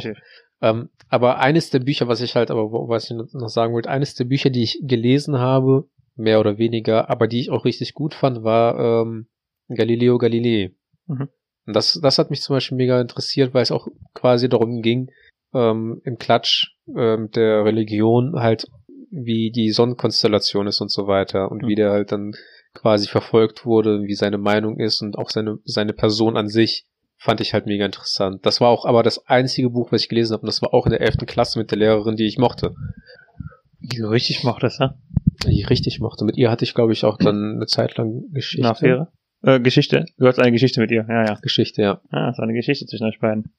Ähm, aber eines der Bücher, was ich halt, aber was ich noch sagen wollte, eines der Bücher, die ich gelesen habe, mehr oder weniger, aber die ich auch richtig gut fand, war ähm, Galileo Galilei. Mhm. Und das, das hat mich zum Beispiel mega interessiert, weil es auch quasi darum ging, ähm, im Klatsch ähm, der Religion halt, wie die Sonnenkonstellation ist und so weiter und Mhm. wie der halt dann quasi verfolgt wurde, wie seine Meinung ist und auch seine, seine Person an sich fand ich halt mega interessant. Das war auch aber das einzige Buch, was ich gelesen habe und das war auch in der elften Klasse mit der Lehrerin, die ich mochte. Die du richtig mochtest, ne? Die ich richtig mochte. Mit ihr hatte ich, glaube ich, auch dann eine Zeit lang Geschichte. Nachfähre? Äh, Geschichte. Du hast eine Geschichte mit ihr. Ja, ja. Geschichte, ja. Ah, das war eine Geschichte zwischen euch beiden.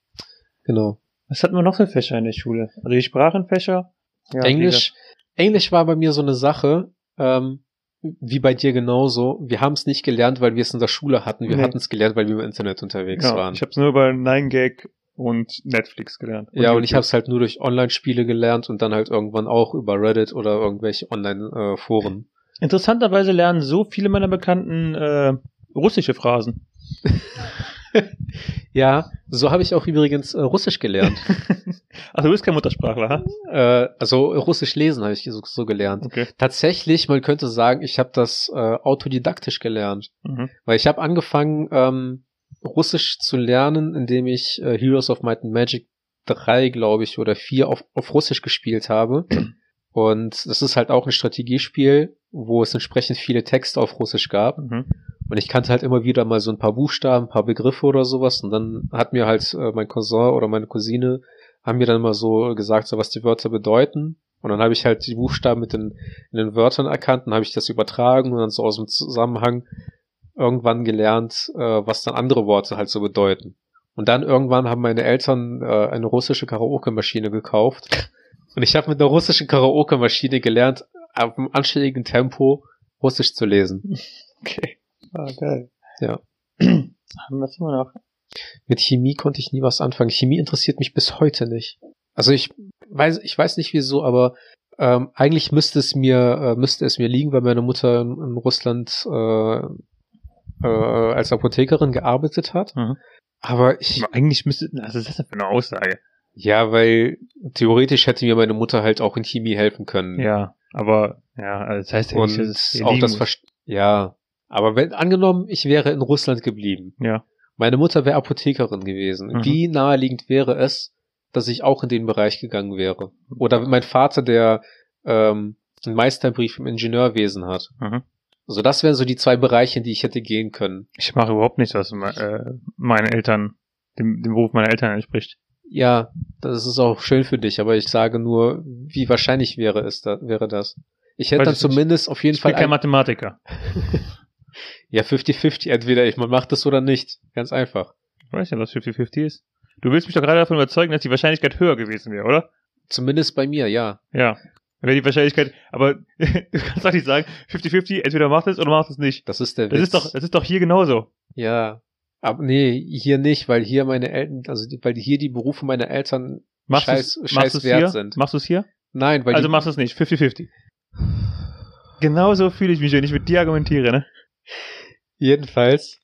Genau. Was hatten wir noch für Fächer in der Schule? Also die Sprachenfächer. Ja, Englisch, Englisch war bei mir so eine Sache, ähm, wie bei dir genauso. Wir haben es nicht gelernt, weil wir es in der Schule hatten. Wir Nee. hatten es gelernt, weil wir im Internet unterwegs Ja, waren. ich habe es nur über 9gag und Netflix gelernt. ja, und ich habe es halt nur durch Online-Spiele gelernt und dann halt irgendwann auch über Reddit oder irgendwelche Online-Foren. Interessanterweise lernen so viele meiner Bekannten äh, russische Phrasen. ja, so habe ich auch übrigens äh, Russisch gelernt. Also du bist kein Muttersprachler, ha? äh, also Russisch lesen habe ich so, so gelernt. Okay. Tatsächlich, man könnte sagen, ich habe das äh, autodidaktisch gelernt. Mhm. Weil ich habe angefangen, ähm, Russisch zu lernen, indem ich äh, Heroes of Might and Magic 3, glaube ich, oder 4 auf, auf Russisch gespielt habe. Und das ist halt auch ein Strategiespiel, wo es entsprechend viele Texte auf Russisch gab. Mhm. Und ich kannte halt immer wieder mal so ein paar Buchstaben, ein paar Begriffe oder sowas. Und dann hat mir halt äh, mein Cousin oder meine Cousine haben mir dann mal so gesagt, so was die Wörter bedeuten. Und dann habe ich halt die Buchstaben mit den, in den Wörtern erkannt, dann habe ich das übertragen und dann so aus dem Zusammenhang irgendwann gelernt, äh, was dann andere Worte halt so bedeuten. Und dann irgendwann haben meine Eltern äh, eine russische Karaoke-Maschine gekauft. Und ich habe mit einer russischen Karaoke-Maschine gelernt, auf einem anständigen Tempo Russisch zu lesen. Okay. Ah, geil. Ja. Was haben wir noch? Mit Chemie konnte ich nie was anfangen. Chemie interessiert mich bis heute nicht. Also ich weiß, ich weiß nicht wieso, aber ähm, eigentlich müsste es mir, äh, müsste es mir liegen, weil meine Mutter in, in Russland äh, äh, als Apothekerin gearbeitet hat. Mhm. Aber ich, Aber eigentlich müsste, ist das für eine Aussage? Ja, weil theoretisch hätte mir meine Mutter halt auch in Chemie helfen können. Ja, aber, ja, das heißt ja nicht, dass es auch das. Verst ja, aber wenn angenommen, ich wäre in Russland geblieben. Ja. Meine Mutter wäre Apothekerin gewesen. Mhm. Wie naheliegend wäre es, dass ich auch in den Bereich gegangen wäre? Oder mein Vater, der ähm, einen Meisterbrief im Ingenieurwesen hat. Mhm. Also das wären so die zwei Bereiche, in die ich hätte gehen können. Ich mache überhaupt nichts, was äh, meine Eltern, dem, dem Beruf meiner Eltern entspricht. Ja, das ist auch schön für dich, aber ich sage nur, wie wahrscheinlich wäre es da, wäre das? Ich hätte Weiß dann ich nicht. zumindest auf jeden Ich bin Fall kein ein, Mathematiker. ja 50-50 entweder ich man macht es oder nicht, ganz einfach. Ich weiß ja, was 50-50 ist. Du willst mich doch gerade davon überzeugen, dass die Wahrscheinlichkeit höher gewesen wäre, oder? Zumindest bei mir, ja. Ja. Wäre die Wahrscheinlichkeit, aber du kannst doch nicht sagen, 50-50, entweder macht es oder macht es nicht. Das ist der Das Witz. ist doch, das ist doch hier genauso. Ja, aber nee, hier nicht, weil hier meine Eltern, also die, weil hier die Berufe meiner Eltern Machst scheiß, du's, scheiß machst wert hier? sind. Machst du es hier? Nein, weil also die, machst du es nicht. 50-50. Genauso fühle ich mich, wenn ich mit dir argumentiere, ne? jedenfalls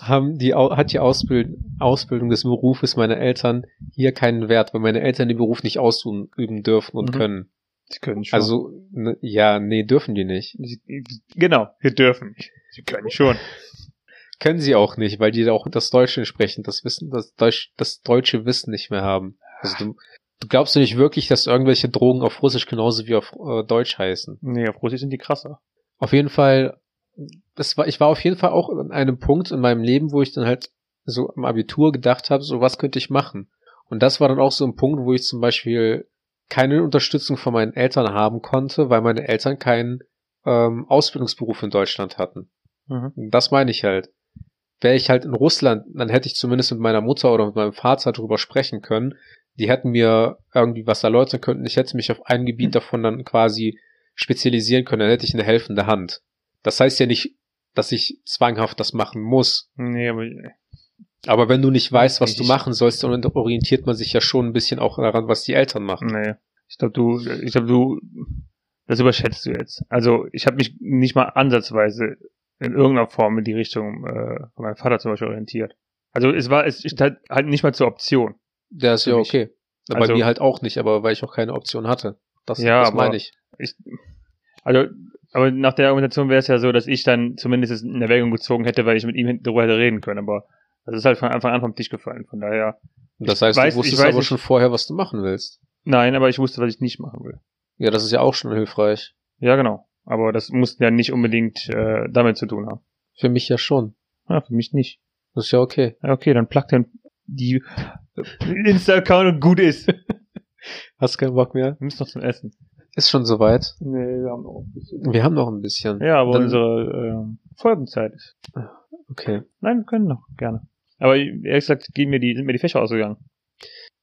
haben die, hat die Ausbild, Ausbildung des Berufes meiner Eltern hier keinen Wert, weil meine Eltern den Beruf nicht ausüben dürfen und Mhm. können. Sie können schon. Also, ne, ja, nee, dürfen die nicht. genau, wir dürfen nicht. Sie können schon. Können sie auch nicht, weil die auch das Deutsche entsprechend, das Wissen, das Deutsch, das deutsche Wissen nicht mehr haben. Also du, du glaubst du nicht wirklich, dass irgendwelche Drogen auf Russisch genauso wie auf äh, Deutsch heißen? Nee, auf Russisch sind die krasser. Auf jeden Fall, das war, ich war auf jeden Fall auch an einem Punkt in meinem Leben, wo ich dann halt so am Abitur gedacht habe, so was könnte ich machen? Und das war dann auch so ein Punkt, wo ich zum Beispiel keine Unterstützung von meinen Eltern haben konnte, weil meine Eltern keinen ähm, Ausbildungsberuf in Deutschland hatten. Mhm. Das meine ich halt. Wäre ich halt in Russland, dann hätte ich zumindest mit meiner Mutter oder mit meinem Vater drüber sprechen können. Die hätten mir irgendwie was erläutern können. Ich hätte mich auf ein Gebiet davon dann quasi spezialisieren können. Dann hätte ich eine helfende Hand. Das heißt ja nicht, dass ich zwanghaft das machen muss. Nee, aber Aber wenn du nicht weißt, was du machen sollst, dann orientiert man sich ja schon ein bisschen auch daran, was die Eltern machen. nee. Ich glaube, du, ich glaube, du, das überschätzt du jetzt. Also, ich habe mich nicht mal ansatzweise in irgendeiner Form in die Richtung äh, von meinem Vater zum Beispiel orientiert. Also, es war, es stand halt nicht mal zur Option. Der ist ja mich. okay. Bei Also- mir halt auch nicht, aber weil ich auch keine Option hatte. Das, Ja, das meine ich. Ich, also, aber nach der Argumentation wäre es ja so, dass ich dann zumindest es in Erwägung gezogen hätte, weil ich mit ihm darüber hätte reden können. Aber das ist halt von Anfang an vom Tisch gefallen. Von daher, das heißt, weiß- du ich wusstest aber nicht- schon vorher, was du machen willst. nein, aber ich wusste, was ich nicht machen will. Ja, das ist ja auch schon hilfreich. Ja, genau. Aber das muss ja nicht unbedingt äh, damit zu tun haben. Für mich ja schon. Ja, für mich nicht. Das ist ja okay. Ja, okay, dann plug den die Insta-Account und gut ist. Wir Hast keinen Bock mehr? müssen noch zum Essen. Ist schon soweit. Nee, wir haben noch ein bisschen. Wir haben noch ein bisschen. Ja, aber Dann- unsere ähm, Folgenzeit ist. Okay. Nein, wir können noch, gerne. Aber ehrlich gesagt, gehen mir die, sind mir die Fächer ausgegangen.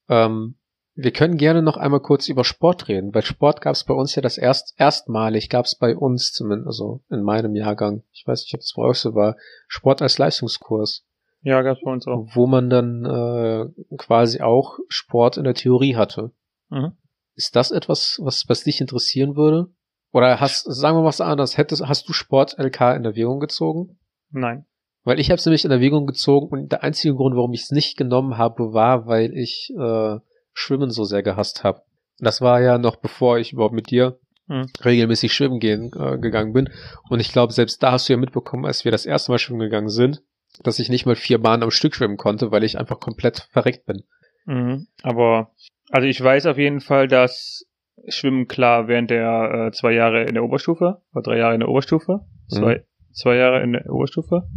Ähm, wir können gerne noch einmal kurz über Sport reden, weil Sport gab es bei uns ja das erst erstmalig, gab es bei uns zumindest, also in meinem Jahrgang, ich weiß nicht, ob das bei euch so war, Sport als Leistungskurs, Ja, gab's bei uns auch. wo man dann äh, quasi auch Sport in der Theorie hatte. Mhm. Ist das etwas, was, was dich interessieren würde? Oder hast, sagen wir mal was anderes, hättest, hast du Sport LK in Erwägung gezogen? Nein. Weil ich habe es nämlich in Erwägung gezogen und der einzige Grund, warum ich es nicht genommen habe, war, weil ich äh, Schwimmen so sehr gehasst habe. Das war ja noch bevor ich überhaupt mit dir Hm. regelmäßig schwimmen gehen äh, gegangen bin. Und ich glaube, selbst da hast du ja mitbekommen, als wir das erste Mal schwimmen gegangen sind, dass ich nicht mal vier Bahnen am Stück schwimmen konnte, weil ich einfach komplett verreckt bin. Mhm. Aber, also ich weiß auf jeden Fall, dass Schwimmen klar während der äh, zwei Jahre in der Oberstufe, oder drei Jahre in der Oberstufe, zwei, zwei Jahre in der Oberstufe,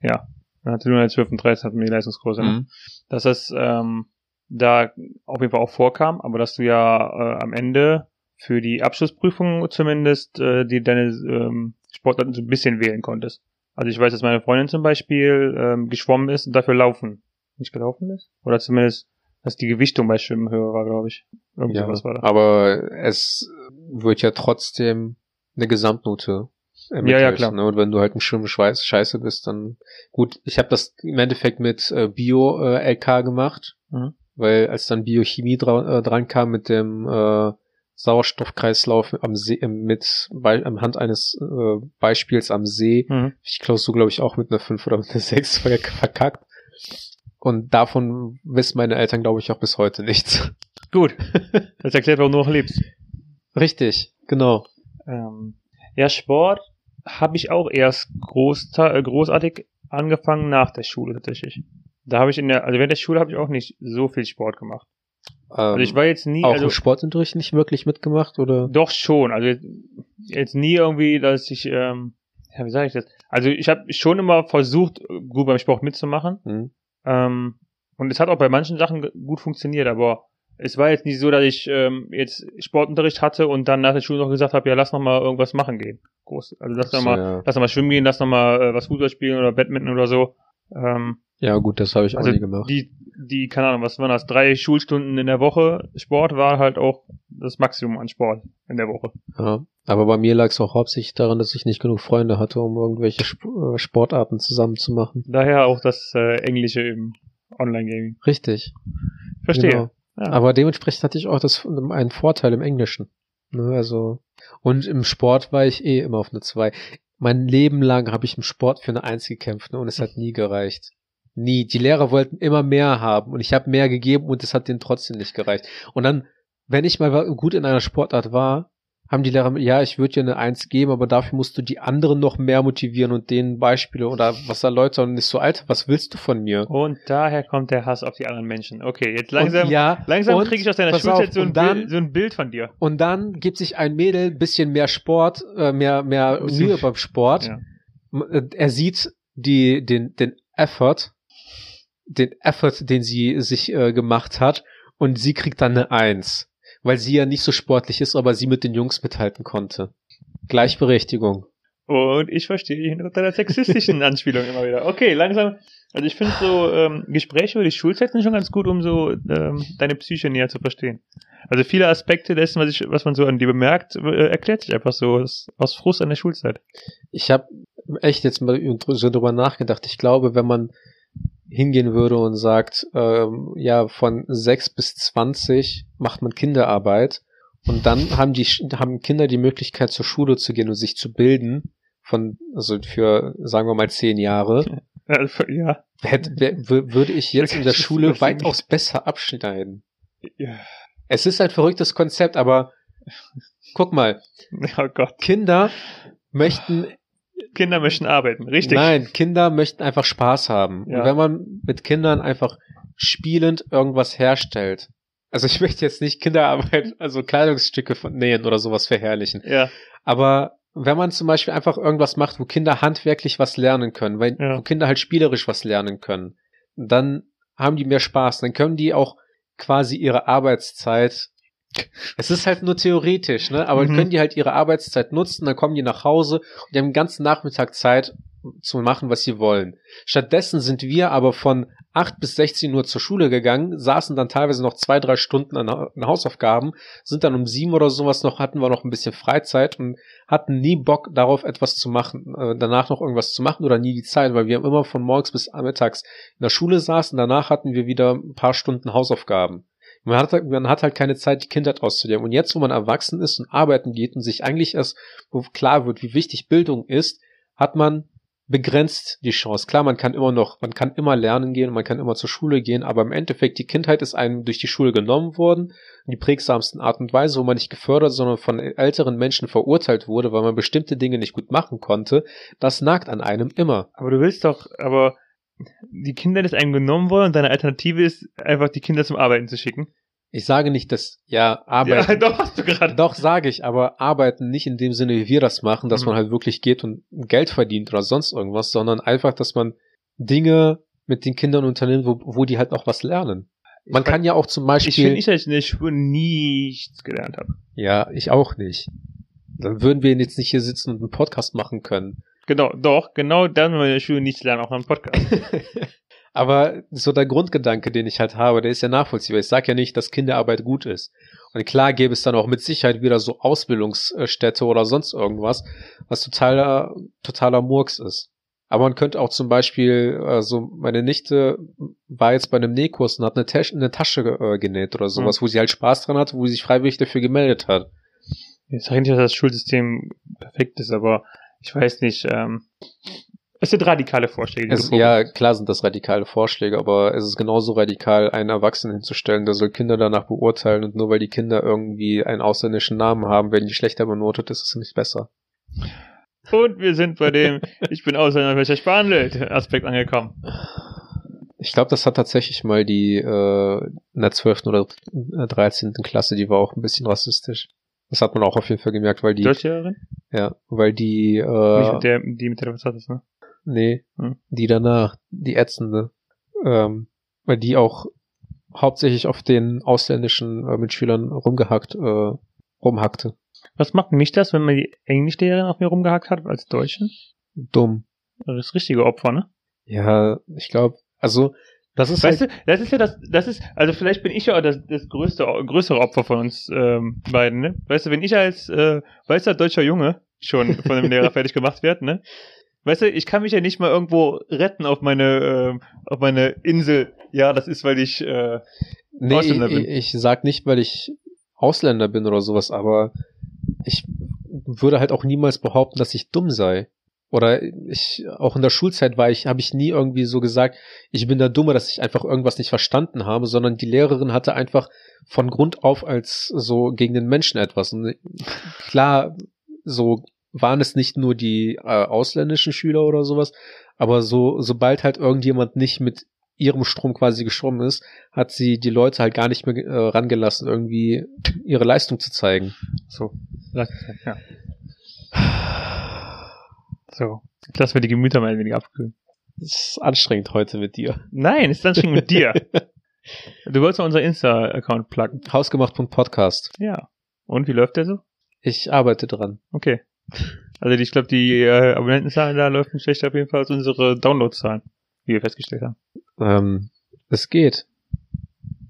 ja, dann hatte nur in der 12 und 13 hatten wir die Leistungskurse, ne? Mhm. dass das ähm, da auf jeden Fall auch vorkam, aber dass du ja äh, am Ende für die Abschlussprüfung zumindest äh, die deine ähm, Sportarten so ein bisschen wählen konntest. Also ich weiß, dass meine Freundin zum Beispiel ähm, geschwommen ist und dafür laufen nicht gelaufen ist. Oder zumindest, dass die Gewichtung bei Schwimmen höher war, glaube ich. Irgendwie Ja, war da. aber es wird ja trotzdem eine Gesamtnote ermittelt. Ja, ja, klar. Ne? Und wenn du halt ein Schwimmen scheiß- scheiße bist, dann gut. Ich habe das im Endeffekt mit äh, Bio-LK gemacht, Mhm. Weil als dann Biochemie dra äh, dran kam mit dem äh, Sauerstoffkreislauf am See, äh, mit bei, am Hand eines äh, Beispiels am See, Mhm. ich Klausur, glaube ich, auch mit einer 5 oder mit einer 6 verk- verkackt. Und davon wissen meine Eltern, glaube ich, auch bis heute nichts. Gut. Das erklärt, warum du noch lebst. Richtig, genau. Ähm, ja, Sport habe ich auch erst äh, großartig angefangen nach der Schule tatsächlich. Da habe ich in der, also während der Schule habe ich auch nicht so viel Sport gemacht. Also ich war jetzt nie, Ähm, auch also im Sportunterricht nicht wirklich mitgemacht oder? doch schon, also jetzt, nie irgendwie, dass ich, ähm, ja, wie sage ich das? Also ich habe schon immer versucht, gut beim Sport mitzumachen. Hm? Ähm, und es hat auch bei manchen Sachen gut funktioniert, aber es war jetzt nicht so, dass ich ähm, jetzt Sportunterricht hatte und dann nach der Schule noch gesagt habe, ja, lass noch mal irgendwas machen gehen. Groß. Also lass noch So, mal, ja. lass noch mal schwimmen gehen, lass noch mal äh, was Fußball spielen oder Badminton oder so. Ähm, ja, gut, das habe ich also auch nie gemacht. die, die, keine Ahnung, was waren das? Drei Schulstunden in der Woche Sport war halt auch das Maximum an Sport in der Woche. Ja. Aber bei mir lag es auch hauptsächlich daran, dass ich nicht genug Freunde hatte, um irgendwelche Sp äh, Sportarten zusammen zu machen. Daher auch das äh, Englische im Online-Gaming. Richtig. Verstehe. Genau. Ja. Aber dementsprechend hatte ich auch das einen Vorteil im Englischen. Ne, also und im Sport war ich eh immer auf eine 2. Mein Leben lang habe ich im Sport für eine 1 gekämpft ne, und es hat nie gereicht. Nie. Die Lehrer wollten immer mehr haben und ich habe mehr gegeben und es hat denen trotzdem nicht gereicht. Und dann, wenn ich mal gut in einer Sportart war, haben die Lehrer, ja, ich würde dir eine 1 geben, aber dafür musst du die anderen noch mehr motivieren und denen Beispiele oder was erläutern und nicht so, Alter, was willst du von mir? Und daher kommt der Hass auf die anderen Menschen. Okay, jetzt langsam, und, ja, langsam kriege ich aus deiner Schulzeit auf, so, ein dann- Bild, so ein Bild von dir. Und dann gibt sich ein Mädel bisschen mehr Sport, äh, mehr, mehr Mühe beim Sport. Ja. Äh, Er sieht die, den, den Effort, den Effort, den sie sich äh, gemacht hat, und sie kriegt dann eine Eins. Weil sie ja nicht so sportlich ist, aber sie mit den Jungs mithalten konnte. Gleichberechtigung. Und ich verstehe dich hinter deiner sexistischen Anspielung immer wieder. Okay, langsam. Also ich finde so ähm, Gespräche über die Schulzeit sind schon ganz gut, um so ähm, deine Psyche näher zu verstehen. Also viele Aspekte dessen, was, ich, was man so an dir bemerkt, äh, erklärt sich einfach so aus, aus Frust an der Schulzeit. Ich habe echt jetzt mal so drüber nachgedacht. Ich glaube, wenn man hingehen würde und sagt, ähm, ja, von sechs bis zwanzig macht man Kinderarbeit und dann haben die haben Kinder die Möglichkeit zur Schule zu gehen und sich zu bilden von also für sagen wir mal zehn Jahre Also, ja. hätte, würde ich jetzt in der Schule weitaus besser abschneiden. ja. Es ist ein verrücktes Konzept, aber guck mal, Oh Gott. Kinder möchten Kinder möchten arbeiten, richtig. Nein, Kinder möchten einfach Spaß haben. Ja. Und wenn man mit Kindern einfach spielend irgendwas herstellt. Also ich möchte jetzt nicht Kinderarbeit, also Kleidungsstücke von nähen oder sowas verherrlichen. Ja. Aber wenn man zum Beispiel einfach irgendwas macht, wo Kinder handwerklich was lernen können, weil Ja. wo Kinder halt spielerisch was lernen können, dann haben die mehr Spaß. Dann können die auch quasi ihre Arbeitszeit Es ist halt nur theoretisch, ne? Aber Mhm. können die halt ihre Arbeitszeit nutzen, dann kommen die nach Hause und die haben den ganzen Nachmittag Zeit zu machen, was sie wollen. Stattdessen sind wir aber von 8 bis 16 Uhr zur Schule gegangen, saßen dann teilweise noch zwei, drei Stunden an, an Hausaufgaben, sind dann um sieben oder sowas noch, hatten wir noch ein bisschen Freizeit und hatten nie Bock darauf, etwas zu machen, äh, danach noch irgendwas zu machen oder nie die Zeit, weil wir immer von morgens bis mittags in der Schule saßen, danach hatten wir wieder ein paar Stunden Hausaufgaben. Man hat, halt- man hat halt keine Zeit, die Kindheit auszuleben. Und jetzt, wo man erwachsen ist und arbeiten geht und sich eigentlich erst klar wird, wie wichtig Bildung ist, hat man begrenzt die Chance. Klar, man kann immer noch, man kann immer lernen gehen, man kann immer zur Schule gehen, aber im Endeffekt, die Kindheit ist einem durch die Schule genommen worden, in die prägsamsten Art und Weise, wo man nicht gefördert, sondern von älteren Menschen verurteilt wurde, weil man bestimmte Dinge nicht gut machen konnte. Das nagt an einem immer. Aber du willst doch, aber die Kinder ist einem genommen worden und deine Alternative ist, einfach die Kinder zum Arbeiten zu schicken. Ich sage nicht, dass, ja, arbeiten. Ja, doch, hast du gerade. Doch, sage ich, aber arbeiten nicht in dem Sinne, wie wir das machen, dass Mhm. man halt wirklich geht und Geld verdient oder sonst irgendwas, sondern einfach, dass man Dinge mit den Kindern unternimmt, wo, wo die halt auch was lernen. Man Ich kann ja auch zum Ich Beispiel, finde nicht, dass ich in der Schule nichts gelernt habe. ja, ich auch nicht. Dann würden wir jetzt nicht hier sitzen und einen Podcast machen können. Genau, doch, genau dann, wenn wir in der Schule nichts lernen, auch einen Podcast. Aber so der Grundgedanke, den ich halt habe, der ist ja nachvollziehbar. Ich sage ja nicht, dass Kinderarbeit gut ist. Und klar gäbe es dann auch mit Sicherheit wieder so Ausbildungsstätte oder sonst irgendwas, was totaler, totaler Murks ist. Aber man könnte auch zum Beispiel, also meine Nichte war jetzt bei einem Nähkurs und hat eine, Tasche, eine Tasche äh, genäht oder sowas, wo sie halt Spaß dran hatte, wo sie sich freiwillig dafür gemeldet hat. Ich sage nicht, dass das Schulsystem perfekt ist, aber ich weiß nicht, ähm, es sind radikale Vorschläge. die Es, ja, klar sind das radikale Vorschläge, aber es ist genauso radikal, einen Erwachsenen hinzustellen, der soll Kinder danach beurteilen und nur weil die Kinder irgendwie einen ausländischen Namen haben, werden die schlechter benotet, ist es nicht besser. Und wir sind bei dem Ich bin Ausländer, welcher behandelt Aspekt angekommen. Ich glaube, das hat tatsächlich mal die äh, in der 12. oder äh, 13. Klasse, die war auch ein bisschen rassistisch. Das hat man auch auf jeden Fall gemerkt, weil Die Deutschlehrerin? ja, weil die, Nicht äh, mit der, die mit der was hattest, ne? nee, Hm. die danach, die ätzende, ähm, weil die auch hauptsächlich auf den ausländischen äh, Mitschülern rumgehackt, äh, rumhackte. Was macht mich das, wenn man die Englischlehrerin auf mir rumgehackt hat als Deutschen? Dumm. Das richtige Opfer, ne? Ja, ich glaube, also, das ist Weißt halt, du, das ist ja das, das ist, also vielleicht bin ich ja auch das, das größte, größere Opfer von uns ähm, beiden, ne? Weißt du, wenn ich als äh, weißer deutscher Junge schon von dem Lehrer fertig gemacht werde, ne? Weißt du, ich kann mich ja nicht mal irgendwo retten auf meine, ähm, auf meine Insel. Ja, das ist, weil ich, äh, nee, ich, Ausländer bin. ich sag nicht, weil ich Ausländer bin oder sowas, aber ich würde halt auch niemals behaupten, dass ich dumm sei. Oder ich, auch in der Schulzeit war ich, habe ich nie irgendwie so gesagt, ich bin der Dumme, dass ich einfach irgendwas nicht verstanden habe, sondern die Lehrerin hatte einfach von Grund auf als so gegen den Menschen etwas. Und klar, so waren es nicht nur die äh, ausländischen Schüler oder sowas, aber so, sobald halt irgendjemand nicht mit ihrem Strom quasi geschwommen ist, hat sie die Leute halt gar nicht mehr äh, rangelassen, irgendwie ihre Leistung zu zeigen. so, ja. So, lassen wir die Gemüter mal ein wenig abkühlen. Das ist anstrengend heute mit dir. Nein, ist dann schon mit dir. Du wolltest mal unser Insta-Account pluggen. Hausgemacht.podcast. Ja. Und wie läuft der so? Ich arbeite dran. Okay. Also ich glaube, die äh, Abonnentenzahlen da läuft nicht schlechter auf jeden Fall als unsere Downloadzahlen, wie wir festgestellt haben. Ähm, es geht.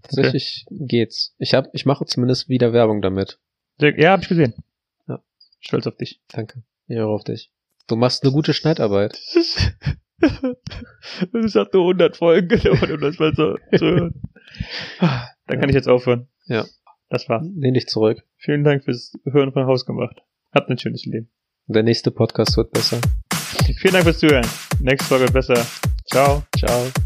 Tatsächlich geht's. Ich hab, ich mache zumindest wieder Werbung damit. Ja, hab ich gesehen. Ja. Stolz auf dich. Danke. Ich höre auf dich. Du machst eine gute Schneidarbeit. Es hat nur 100 Folgen gedauert, um das mal so zu hören. Dann kann ich jetzt aufhören. Ja. Das war's. Lehn dich zurück. Vielen Dank fürs Hören von Haus gemacht. Habt ein schönes Leben. Der nächste Podcast wird besser. Vielen Dank fürs Zuhören. Nächste Folge wird besser. Ciao. Ciao.